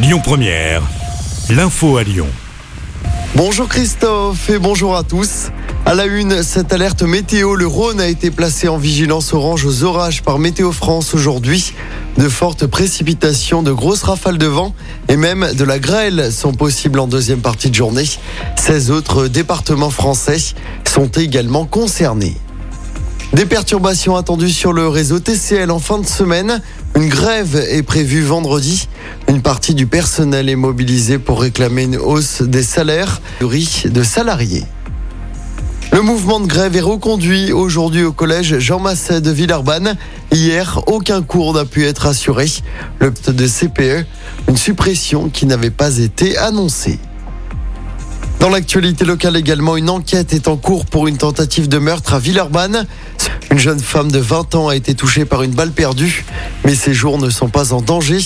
Lyon Première, l'info à Lyon. Bonjour Christophe et bonjour à tous. À la une, cette alerte météo, le Rhône a été placé en vigilance orange aux orages par Météo France aujourd'hui. De fortes précipitations, de grosses rafales de vent et même de la grêle sont possibles en deuxième partie de journée. 16 autres départements français sont également concernés. Des perturbations attendues sur le réseau TCL en fin de semaine. Une grève est prévue vendredi. Une partie du personnel est mobilisée pour réclamer une hausse des salaires de salariés. Le mouvement de grève est reconduit aujourd'hui au collège Jean Masset de Villeurbanne. Hier, aucun cours n'a pu être assuré. Le de CPE, une suppression qui n'avait pas été annoncée. Dans l'actualité locale également, une enquête est en cours pour une tentative de meurtre à Villeurbanne. Une jeune femme de 20 ans a été touchée par une balle perdue, mais ses jours ne sont pas en danger.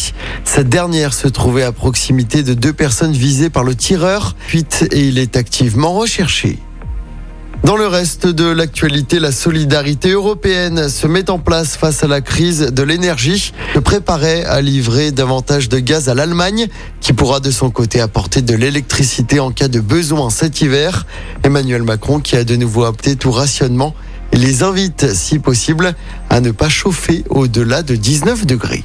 Cette dernière se trouvait à proximité de deux personnes visées par le tireur, fuite et il est activement recherché. Dans le reste de l'actualité, la solidarité européenne se met en place face à la crise de l'énergie, se préparait à livrer davantage de gaz à l'Allemagne, qui pourra de son côté apporter de l'électricité en cas de besoin cet hiver. Emmanuel Macron qui a de nouveau opté tout rationnement les invite, si possible, à ne pas chauffer au-delà de 19 degrés.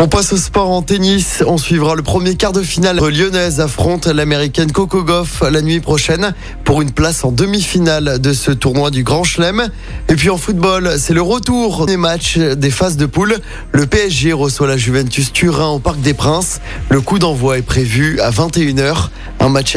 On passe au sport en tennis. On suivra le premier quart de finale. Lyonnaise affronte l'américaine Coco Goff la nuit prochaine pour une place en demi-finale de ce tournoi du Grand Chelem. Et puis en football, c'est le retour des matchs des phases de poule. Le PSG reçoit la Juventus Turin au Parc des Princes. Le coup d'envoi est prévu à 21h. Un match.